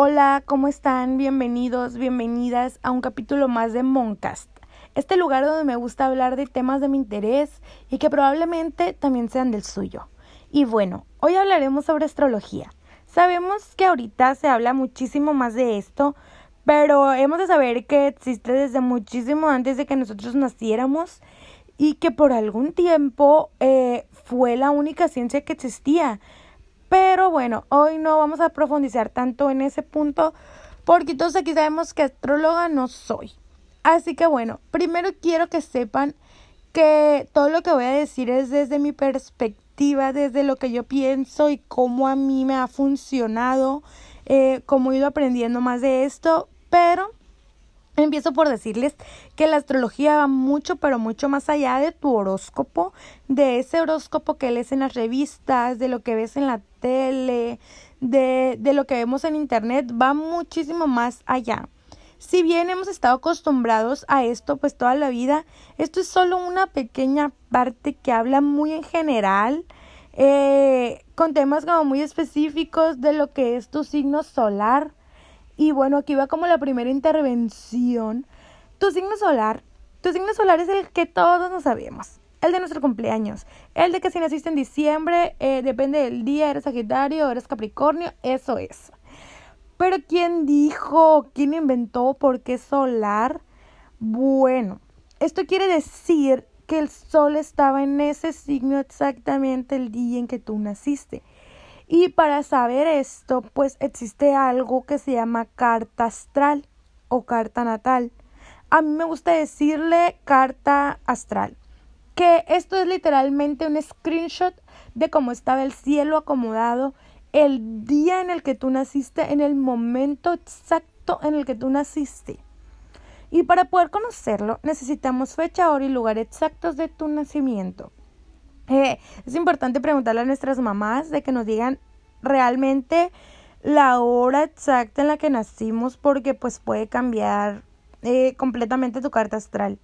Hola, ¿cómo están? Bienvenidos, bienvenidas a un capítulo más de Moncast. Este lugar donde me gusta hablar de temas de mi interés y que probablemente también sean del suyo. Y bueno, hoy hablaremos sobre astrología. Sabemos que ahorita se habla muchísimo más de esto, pero hemos de saber que existe desde muchísimo antes de que nosotros naciéramos y que por algún tiempo eh, fue la única ciencia que existía. Pero bueno, hoy no vamos a profundizar tanto en ese punto porque todos aquí sabemos que astróloga no soy. Así que bueno, primero quiero que sepan que todo lo que voy a decir es desde mi perspectiva, desde lo que yo pienso y cómo a mí me ha funcionado, eh, cómo he ido aprendiendo más de esto, pero Empiezo por decirles que la astrología va mucho, pero mucho más allá de tu horóscopo, de ese horóscopo que lees en las revistas, de lo que ves en la tele, de, de lo que vemos en internet, va muchísimo más allá. Si bien hemos estado acostumbrados a esto pues toda la vida, esto es solo una pequeña parte que habla muy en general, eh, con temas como muy específicos de lo que es tu signo solar, y bueno, aquí va como la primera intervención. Tu signo solar, tu signo solar es el que todos nos sabemos. El de nuestro cumpleaños. El de que si naciste en diciembre, eh, depende del día, eres Sagitario, eres Capricornio, eso es. Pero ¿quién dijo? ¿Quién inventó por qué solar? Bueno, esto quiere decir que el sol estaba en ese signo exactamente el día en que tú naciste. Y para saber esto, pues existe algo que se llama carta astral o carta natal. A mí me gusta decirle carta astral, que esto es literalmente un screenshot de cómo estaba el cielo acomodado el día en el que tú naciste, en el momento exacto en el que tú naciste. Y para poder conocerlo, necesitamos fecha, hora y lugar exactos de tu nacimiento. Eh, es importante preguntarle a nuestras mamás de que nos digan realmente la hora exacta en la que nacimos porque pues puede cambiar eh, completamente tu carta astral.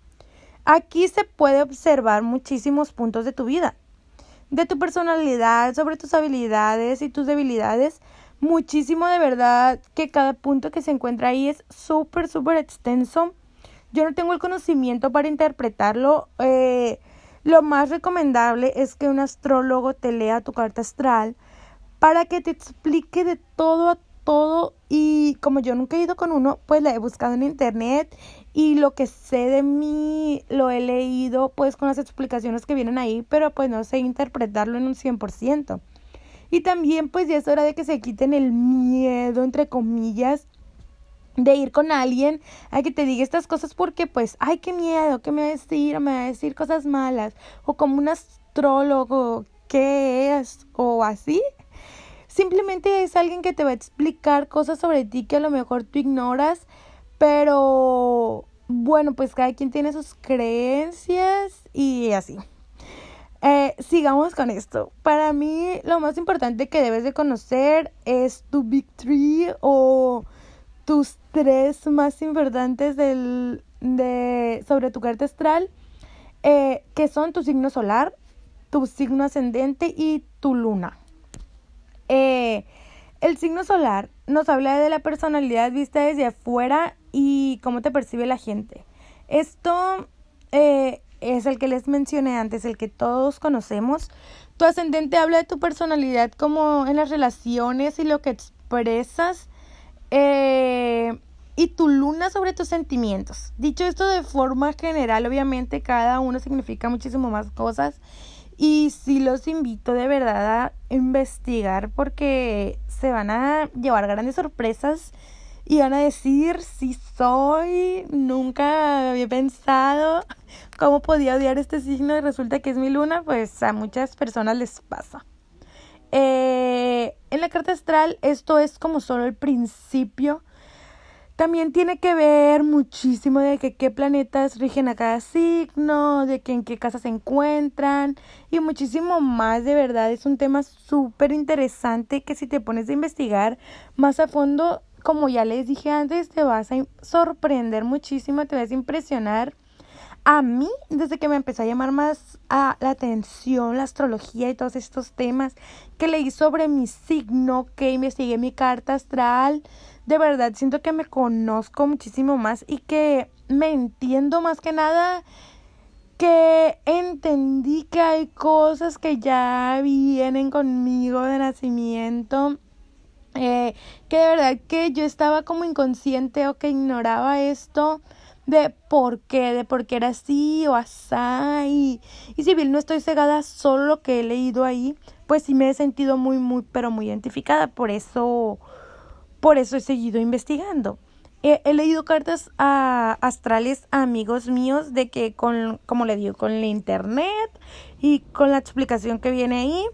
Aquí se puede observar muchísimos puntos de tu vida, de tu personalidad, sobre tus habilidades y tus debilidades. Muchísimo de verdad que cada punto que se encuentra ahí es súper, súper extenso. Yo no tengo el conocimiento para interpretarlo. Eh, lo más recomendable es que un astrólogo te lea tu carta astral para que te explique de todo a todo y como yo nunca he ido con uno, pues la he buscado en internet y lo que sé de mí lo he leído pues con las explicaciones que vienen ahí, pero pues no sé interpretarlo en un 100%. Y también pues ya es hora de que se quiten el miedo, entre comillas, de ir con alguien a que te diga estas cosas porque pues, ay, qué miedo, ¿qué me va a decir? O me va a decir cosas malas. O como un astrólogo, ¿qué es? O así. Simplemente es alguien que te va a explicar cosas sobre ti que a lo mejor tú ignoras, pero bueno, pues cada quien tiene sus creencias y así. Eh, sigamos con esto. Para mí lo más importante que debes de conocer es tu Big Three o tus tres más importantes del, de, sobre tu carta astral, eh, que son tu signo solar, tu signo ascendente y tu luna. Eh, el signo solar nos habla de la personalidad vista desde afuera y cómo te percibe la gente. Esto eh, es el que les mencioné antes, el que todos conocemos. Tu ascendente habla de tu personalidad como en las relaciones y lo que expresas. Eh, y tu luna sobre tus sentimientos. Dicho esto de forma general, obviamente cada uno significa muchísimo más cosas. Y sí los invito de verdad a investigar porque se van a llevar grandes sorpresas y van a decir si soy, nunca había pensado cómo podía odiar este signo y resulta que es mi luna, pues a muchas personas les pasa. Eh, en la carta astral esto es como solo el principio. También tiene que ver muchísimo de que qué planetas rigen a cada signo, de que en qué casa se encuentran y muchísimo más de verdad. Es un tema súper interesante que si te pones a investigar más a fondo, como ya les dije antes, te vas a sorprender muchísimo, te vas a impresionar. A mí, desde que me empezó a llamar más a la atención la astrología y todos estos temas, que leí sobre mi signo, que investigué mi carta astral, de verdad siento que me conozco muchísimo más y que me entiendo más que nada que entendí que hay cosas que ya vienen conmigo de nacimiento eh, que de verdad que yo estaba como inconsciente o que ignoraba esto de por qué, de por qué era así o así. Y, y si bien no estoy cegada solo lo que he leído ahí, pues sí me he sentido muy, muy, pero muy identificada. Por eso, por eso he seguido investigando. He, leído cartas a, astrales a amigos míos de que con, como le digo, con el internet y con la explicación que viene ahí.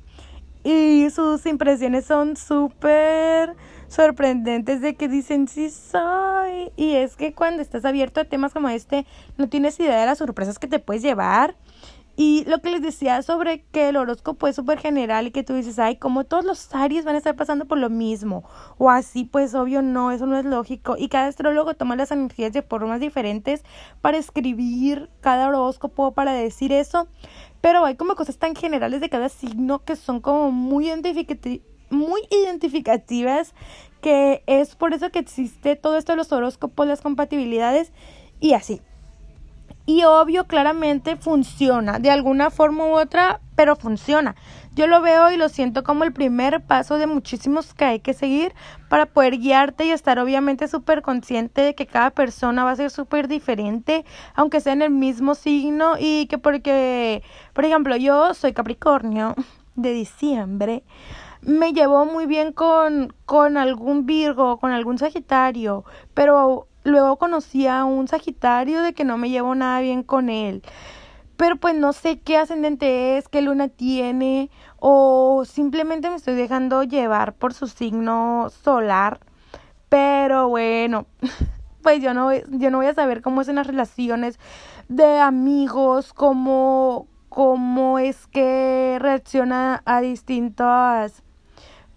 Y sus impresiones son súper sorprendentes de que dicen sí soy. Y es que cuando estás abierto a temas como este, no tienes idea de las sorpresas que te puedes llevar. Y lo que les decía sobre que el horóscopo es súper general y que tú dices, ay, como todos los Aries van a estar pasando por lo mismo. O así, pues obvio no, eso no es lógico. Y cada astrólogo toma las energías de formas diferentes para escribir cada horóscopo, para decir eso. Pero hay como cosas tan generales de cada signo que son como muy identificativas muy identificativas, que es por eso que existe todo esto de los horóscopos, las compatibilidades y así. Y obvio, claramente funciona, de alguna forma u otra, pero funciona. Yo lo veo y lo siento como el primer paso de muchísimos que hay que seguir para poder guiarte y estar obviamente súper consciente de que cada persona va a ser súper diferente, aunque sea en el mismo signo y que porque, por ejemplo, yo soy Capricornio de diciembre me llevó muy bien con, con algún Virgo, con algún Sagitario, pero luego conocí a un Sagitario de que no me llevo nada bien con él. Pero pues no sé qué ascendente es, qué luna tiene, o simplemente me estoy dejando llevar por su signo solar. Pero bueno, pues yo no, yo no voy a saber cómo es en las relaciones de amigos, cómo, cómo es que reacciona a distintas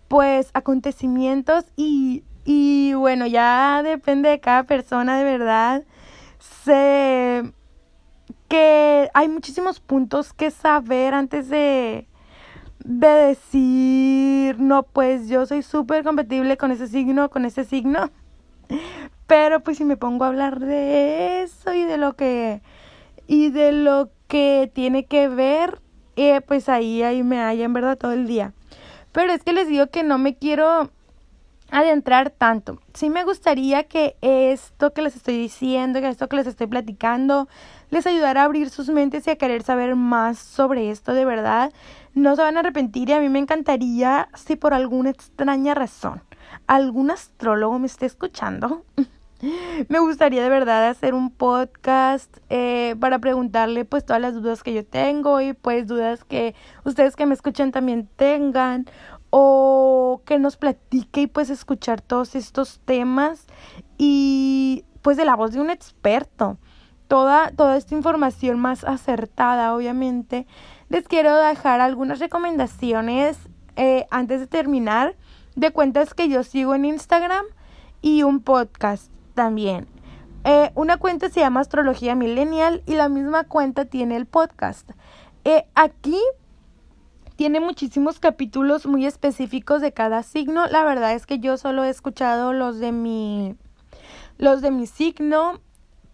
pues acontecimientos y, y bueno, ya depende de cada persona de verdad. Sé que hay muchísimos puntos que saber antes de, de decir, no, pues yo soy súper compatible con ese signo, con ese signo. Pero pues si me pongo a hablar de eso y de lo que y de lo que tiene que ver, eh, pues ahí ahí me haya en verdad todo el día. Pero es que les digo que no me quiero adentrar tanto. Sí me gustaría que esto que les estoy diciendo, que esto que les estoy platicando, les ayudara a abrir sus mentes y a querer saber más sobre esto de verdad. No se van a arrepentir y a mí me encantaría si por alguna extraña razón algún astrólogo me esté escuchando. me gustaría de verdad hacer un podcast eh, para preguntarle pues todas las dudas que yo tengo y pues dudas que ustedes que me escuchan también tengan o que nos platique y pues escuchar todos estos temas y pues de la voz de un experto. Toda, toda esta información más acertada, obviamente. Les quiero dejar algunas recomendaciones eh, antes de terminar de cuentas que yo sigo en Instagram y un podcast también. Eh, una cuenta se llama Astrología Millennial y la misma cuenta tiene el podcast. Eh, aquí tiene muchísimos capítulos muy específicos de cada signo. La verdad es que yo solo he escuchado los de mi los de mi signo,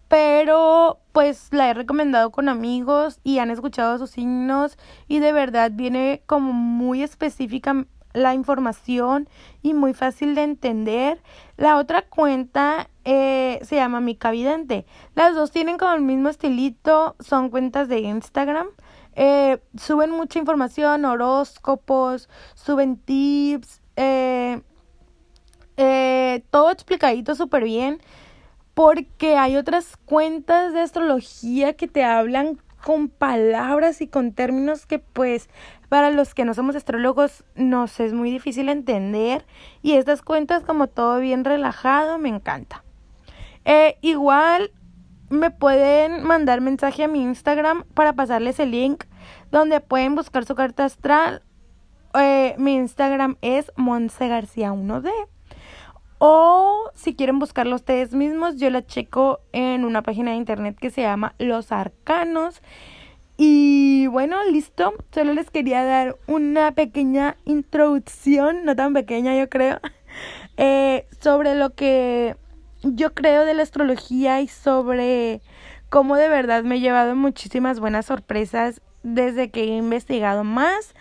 pero pues la he recomendado con amigos y han escuchado sus signos y de verdad viene como muy específica la información y muy fácil de entender. La otra cuenta eh, se llama Mica Vidente. Las dos tienen como el mismo estilito, son cuentas de Instagram. Eh, suben mucha información, horóscopos, suben tips, eh, todo explicadito súper bien. Porque hay otras cuentas de astrología que te hablan con palabras y con términos que pues para los que no somos astrólogos nos es muy difícil entender y estas cuentas como todo bien relajado me encanta. Eh, igual me pueden mandar mensaje a mi Instagram para pasarles el link donde pueden buscar su carta astral. Eh, mi Instagram es García 1D. O si quieren buscarlo ustedes mismos, yo la checo en una página de internet que se llama Los Arcanos. Y bueno, listo. Solo les quería dar una pequeña introducción, no tan pequeña yo creo, eh, sobre lo que yo creo de la astrología y sobre cómo de verdad me he llevado muchísimas buenas sorpresas desde que he investigado más.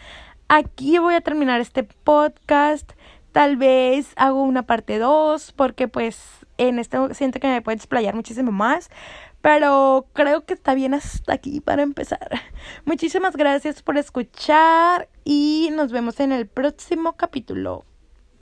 Aquí voy a terminar este podcast. Tal vez hago una parte 2 porque pues en este siento que me puede explayar muchísimo más. Pero creo que está bien hasta aquí para empezar. Muchísimas gracias por escuchar y nos vemos en el próximo capítulo.